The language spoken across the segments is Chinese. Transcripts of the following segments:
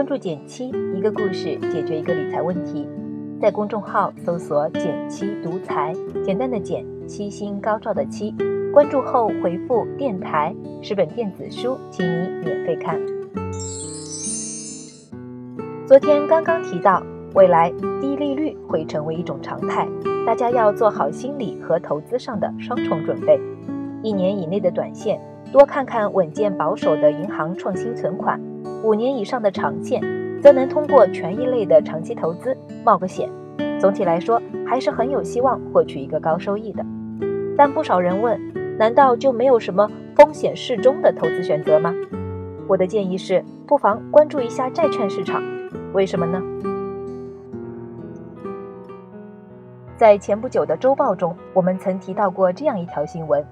关注减七，一个故事解决一个理财问题。在公众号搜索“减七独裁，简单的减，七星高照的七。关注后回复“电台”，十本电子书，请你免费看。昨天刚刚提到，未来低利率会成为一种常态，大家要做好心理和投资上的双重准备。一年以内的短线，多看看稳健保守的银行创新存款；五年以上的长线，则能通过权益类的长期投资冒个险。总体来说，还是很有希望获取一个高收益的。但不少人问，难道就没有什么风险适中的投资选择吗？我的建议是，不妨关注一下债券市场。为什么呢？在前不久的周报中，我们曾提到过这样一条新闻：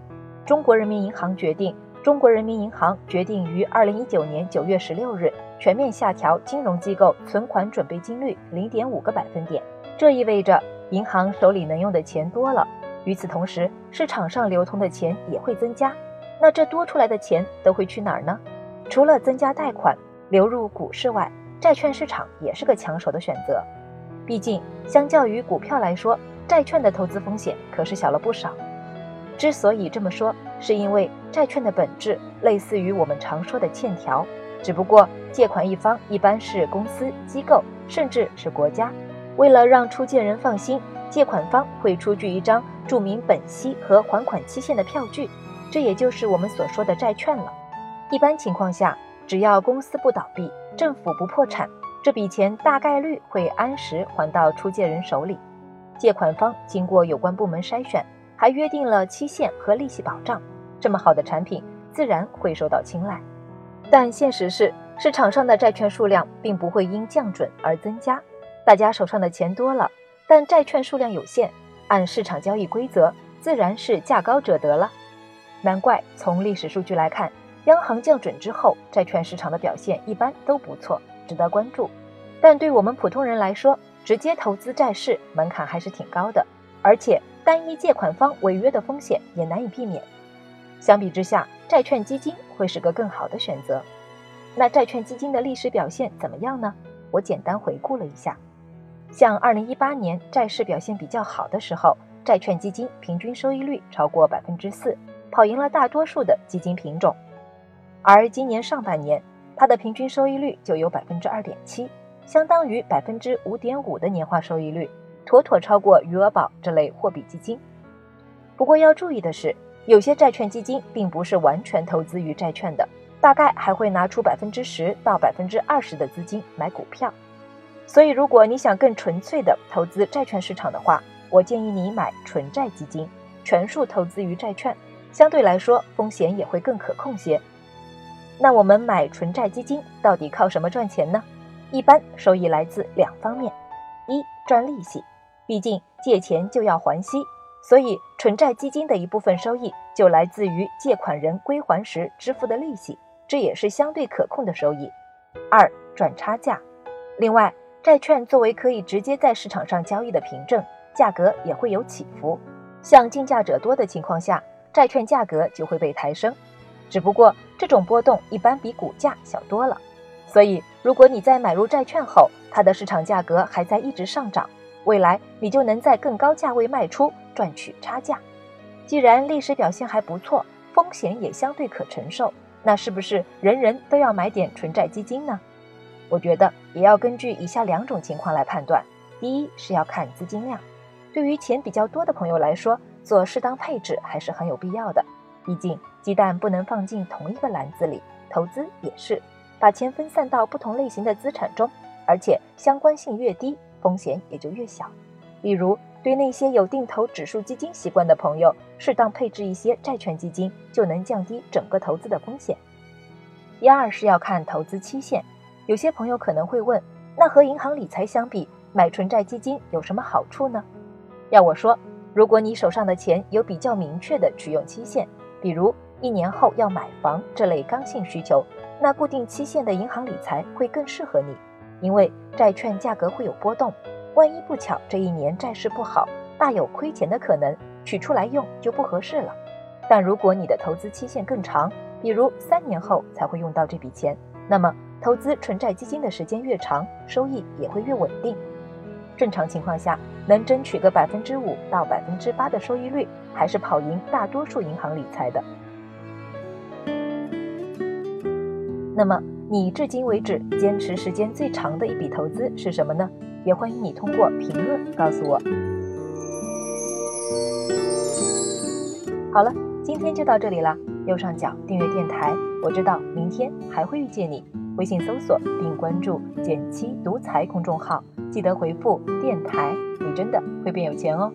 中国人民银行决定，中国人民银行决定于二零一九年九月十六日全面下调金融机构存款准备金率零点五个百分点。这意味着银行手里能用的钱多了，与此同时，市场上流通的钱也会增加。那这多出来的钱都会去哪儿呢？除了增加贷款流入股市外，债券市场也是个抢手的选择。毕竟，相较于股票来说，债券的投资风险可是小了不少。之所以这么说，是因为债券的本质类似于我们常说的欠条，只不过借款一方一般是公司、机构，甚至是国家。为了让出借人放心，借款方会出具一张注明本息和还款期限的票据，这也就是我们所说的债券了。一般情况下，只要公司不倒闭，政府不破产，这笔钱大概率会按时还到出借人手里。借款方经过有关部门筛选，还约定了期限和利息保障，这么好的产品自然会受到青睐。但现实是，市场上的债券数量并不会因降准而增加。大家手上的钱多了，但债券数量有限，按市场交易规则，自然是价高者得了。难怪从历史数据来看，央行降准之后，债券市场的表现一般都不错，值得关注。但对我们普通人来说，直接投资债市门槛还是挺高的，而且单一借款方违约的风险也难以避免。相比之下，债券基金会是个更好的选择。那债券基金的历史表现怎么样呢？我简单回顾了一下。像二零一八年债市表现比较好的时候，债券基金平均收益率超过百分之四，跑赢了大多数的基金品种。而今年上半年，它的平均收益率就有百分之二点七，相当于百分之五点五的年化收益率，妥妥超过余额宝这类货币基金。不过要注意的是，有些债券基金并不是完全投资于债券的，大概还会拿出百分之十到百分之二十的资金买股票。所以，如果你想更纯粹的投资债券市场的话，我建议你买纯债基金，全数投资于债券，相对来说风险也会更可控些。那我们买纯债基金到底靠什么赚钱呢？一般收益来自两方面：一赚利息，毕竟借钱就要还息，所以纯债基金的一部分收益就来自于借款人归还时支付的利息，这也是相对可控的收益；二转差价，另外。债券作为可以直接在市场上交易的凭证，价格也会有起伏。像竞价者多的情况下，债券价格就会被抬升。只不过这种波动一般比股价小多了。所以，如果你在买入债券后，它的市场价格还在一直上涨，未来你就能在更高价位卖出，赚取差价。既然历史表现还不错，风险也相对可承受，那是不是人人都要买点纯债基金呢？我觉得也要根据以下两种情况来判断。第一是要看资金量，对于钱比较多的朋友来说，做适当配置还是很有必要的。毕竟鸡蛋不能放进同一个篮子里，投资也是，把钱分散到不同类型的资产中，而且相关性越低，风险也就越小。例如，对那些有定投指数基金习惯的朋友，适当配置一些债券基金，就能降低整个投资的风险。第二是要看投资期限。有些朋友可能会问，那和银行理财相比，买纯债基金有什么好处呢？要我说，如果你手上的钱有比较明确的取用期限，比如一年后要买房这类刚性需求，那固定期限的银行理财会更适合你，因为债券价格会有波动，万一不巧这一年债市不好，大有亏钱的可能，取出来用就不合适了。但如果你的投资期限更长，比如三年后才会用到这笔钱。那么投资纯债基金的时间越长，收益也会越稳定。正常情况下，能争取个百分之五到百分之八的收益率，还是跑赢大多数银行理财的。那么，你至今为止坚持时间最长的一笔投资是什么呢？也欢迎你通过评论告诉我。好了，今天就到这里啦。右上角订阅电台，我知道明天还会遇见你。微信搜索并关注“减七独裁”公众号，记得回复“电台”，你真的会变有钱哦。